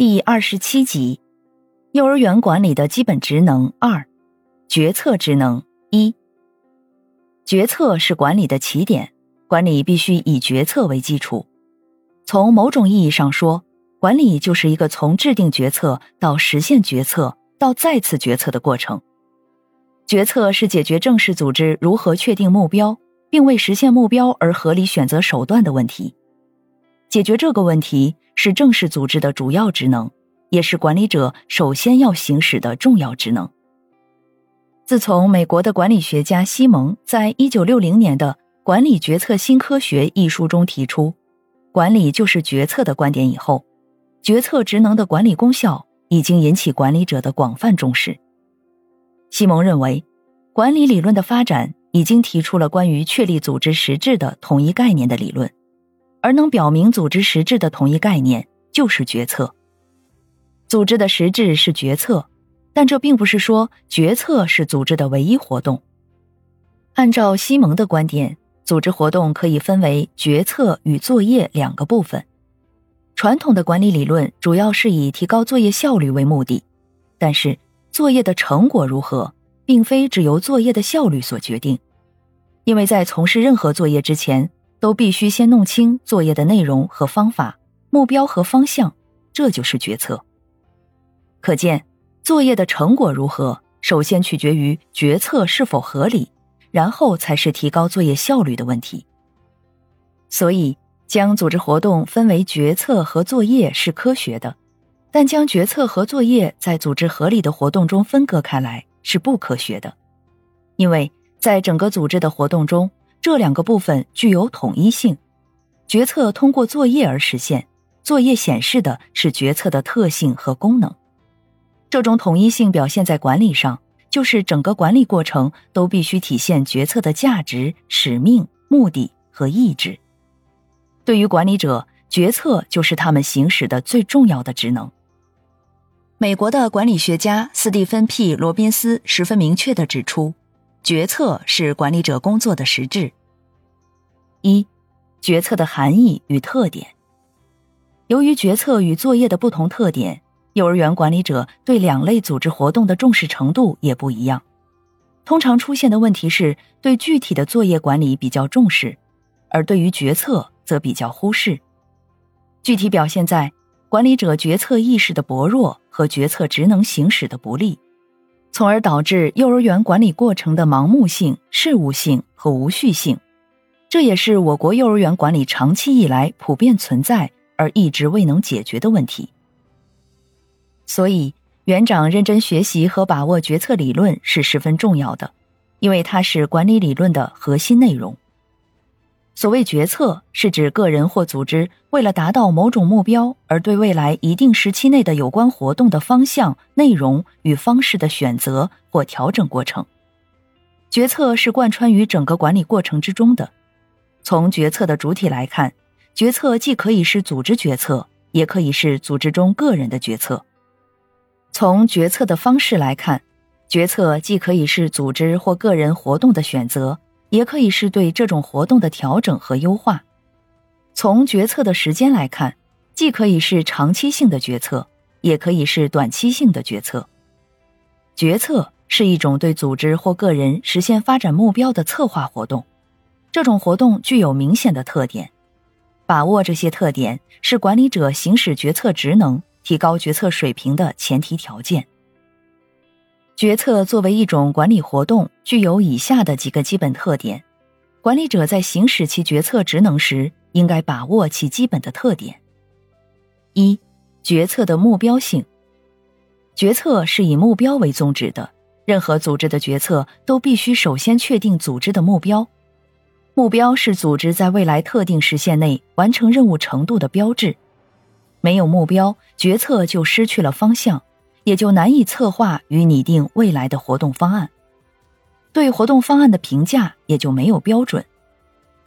第二十七集：幼儿园管理的基本职能二，决策职能一。决策是管理的起点，管理必须以决策为基础。从某种意义上说，管理就是一个从制定决策到实现决策到再次决策的过程。决策是解决正式组织如何确定目标，并为实现目标而合理选择手段的问题。解决这个问题是正式组织的主要职能，也是管理者首先要行使的重要职能。自从美国的管理学家西蒙在一九六零年的《管理决策新科学》一书中提出“管理就是决策”的观点以后，决策职能的管理功效已经引起管理者的广泛重视。西蒙认为，管理理论的发展已经提出了关于确立组织实质的统一概念的理论，而能表明组织实质的统一概念就是决策。组织的实质是决策，但这并不是说决策是组织的唯一活动。按照西蒙的观点，组织活动可以分为决策与作业两个部分。传统的管理理论主要是以提高作业效率为目的，但是。作业的成果如何，并非只由作业的效率所决定，因为在从事任何作业之前，都必须先弄清作业的内容和方法、目标和方向，这就是决策。可见，作业的成果如何，首先取决于决策是否合理，然后才是提高作业效率的问题。所以，将组织活动分为决策和作业是科学的。但将决策和作业在组织合理的活动中分割开来是不科学的，因为在整个组织的活动中，这两个部分具有统一性。决策通过作业而实现，作业显示的是决策的特性和功能。这种统一性表现在管理上，就是整个管理过程都必须体现决策的价值、使命、目的和意志。对于管理者，决策就是他们行使的最重要的职能。美国的管理学家斯蒂芬 ·P· 罗宾斯十分明确的指出，决策是管理者工作的实质。一、决策的含义与特点。由于决策与作业的不同特点，幼儿园管理者对两类组织活动的重视程度也不一样。通常出现的问题是对具体的作业管理比较重视，而对于决策则比较忽视。具体表现在。管理者决策意识的薄弱和决策职能行使的不利，从而导致幼儿园管理过程的盲目性、事务性和无序性。这也是我国幼儿园管理长期以来普遍存在而一直未能解决的问题。所以，园长认真学习和把握决策理论是十分重要的，因为它是管理理论的核心内容。所谓决策，是指个人或组织为了达到某种目标，而对未来一定时期内的有关活动的方向、内容与方式的选择或调整过程。决策是贯穿于整个管理过程之中的。从决策的主体来看，决策既可以是组织决策，也可以是组织中个人的决策。从决策的方式来看，决策既可以是组织或个人活动的选择。也可以是对这种活动的调整和优化。从决策的时间来看，既可以是长期性的决策，也可以是短期性的决策。决策是一种对组织或个人实现发展目标的策划活动，这种活动具有明显的特点。把握这些特点是管理者行使决策职能、提高决策水平的前提条件。决策作为一种管理活动，具有以下的几个基本特点。管理者在行使其决策职能时，应该把握其基本的特点。一、决策的目标性。决策是以目标为宗旨的，任何组织的决策都必须首先确定组织的目标。目标是组织在未来特定时限内完成任务程度的标志。没有目标，决策就失去了方向，也就难以策划与拟定未来的活动方案。对活动方案的评价也就没有标准。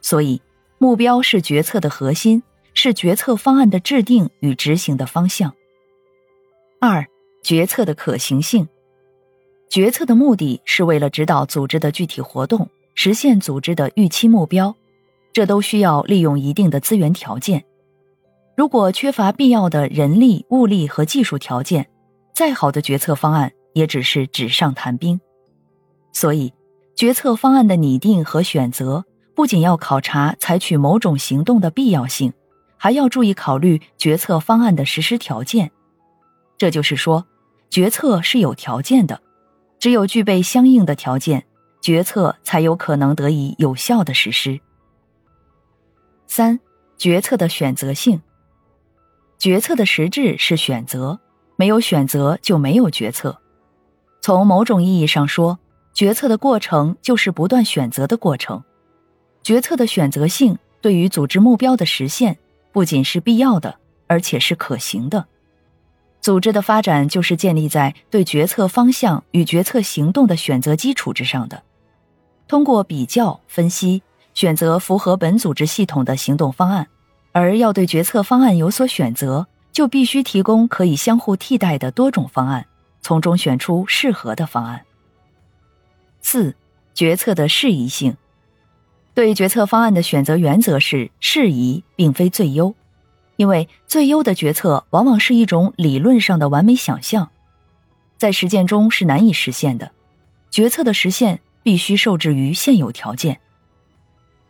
所以，目标是决策的核心，是决策方案的制定与执行的方向。二、决策的可行性。决策的目的是为了指导组织的具体活动，实现组织的预期目标，这都需要利用一定的资源条件。如果缺乏必要的人力、物力和技术条件，再好的决策方案也只是纸上谈兵。所以，决策方案的拟定和选择不仅要考察采取某种行动的必要性，还要注意考虑决策方案的实施条件。这就是说，决策是有条件的。只有具备相应的条件，决策才有可能得以有效的实施。三、决策的选择性。决策的实质是选择，没有选择就没有决策。从某种意义上说，决策的过程就是不断选择的过程。决策的选择性对于组织目标的实现，不仅是必要的，而且是可行的。组织的发展就是建立在对决策方向与决策行动的选择基础之上的。通过比较分析，选择符合本组织系统的行动方案。而要对决策方案有所选择，就必须提供可以相互替代的多种方案，从中选出适合的方案。四、决策的适宜性。对决策方案的选择原则是适宜，并非最优。因为最优的决策往往是一种理论上的完美想象，在实践中是难以实现的。决策的实现必须受制于现有条件。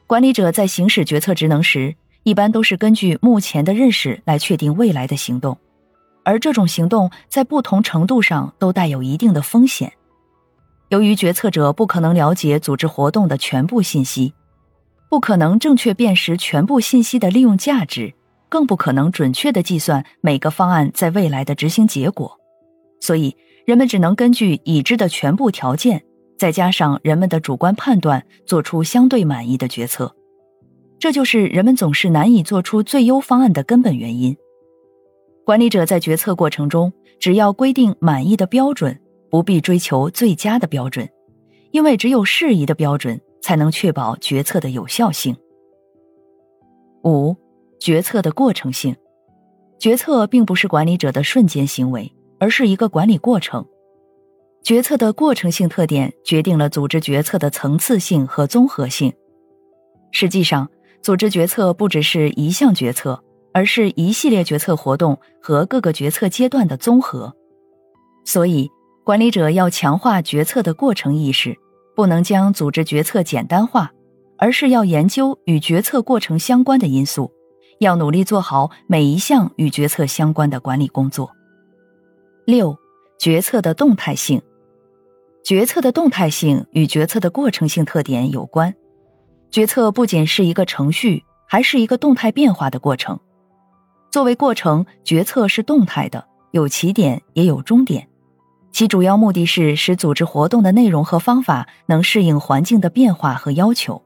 管理者在行使决策职能时，一般都是根据目前的认识来确定未来的行动，而这种行动在不同程度上都带有一定的风险。由于决策者不可能了解组织活动的全部信息，不可能正确辨识全部信息的利用价值。更不可能准确的计算每个方案在未来的执行结果，所以人们只能根据已知的全部条件，再加上人们的主观判断，做出相对满意的决策。这就是人们总是难以做出最优方案的根本原因。管理者在决策过程中，只要规定满意的标准，不必追求最佳的标准，因为只有适宜的标准，才能确保决策的有效性。五。决策的过程性，决策并不是管理者的瞬间行为，而是一个管理过程。决策的过程性特点决定了组织决策的层次性和综合性。实际上，组织决策不只是一项决策，而是一系列决策活动和各个决策阶段的综合。所以，管理者要强化决策的过程意识，不能将组织决策简单化，而是要研究与决策过程相关的因素。要努力做好每一项与决策相关的管理工作。六、决策的动态性。决策的动态性与决策的过程性特点有关。决策不仅是一个程序，还是一个动态变化的过程。作为过程，决策是动态的，有起点也有终点。其主要目的是使组织活动的内容和方法能适应环境的变化和要求。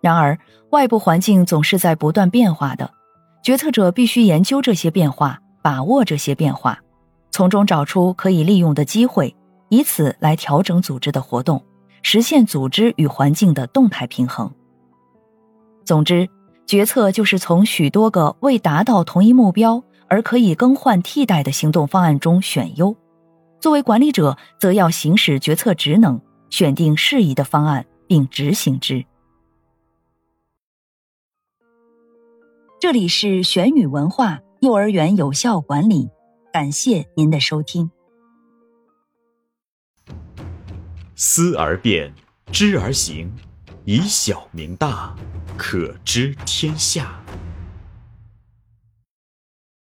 然而，外部环境总是在不断变化的，决策者必须研究这些变化，把握这些变化，从中找出可以利用的机会，以此来调整组织的活动，实现组织与环境的动态平衡。总之，决策就是从许多个未达到同一目标而可以更换替代的行动方案中选优。作为管理者，则要行使决策职能，选定适宜的方案并执行之。这里是玄宇文化幼儿园有效管理，感谢您的收听。思而变，知而行，以小明大，可知天下。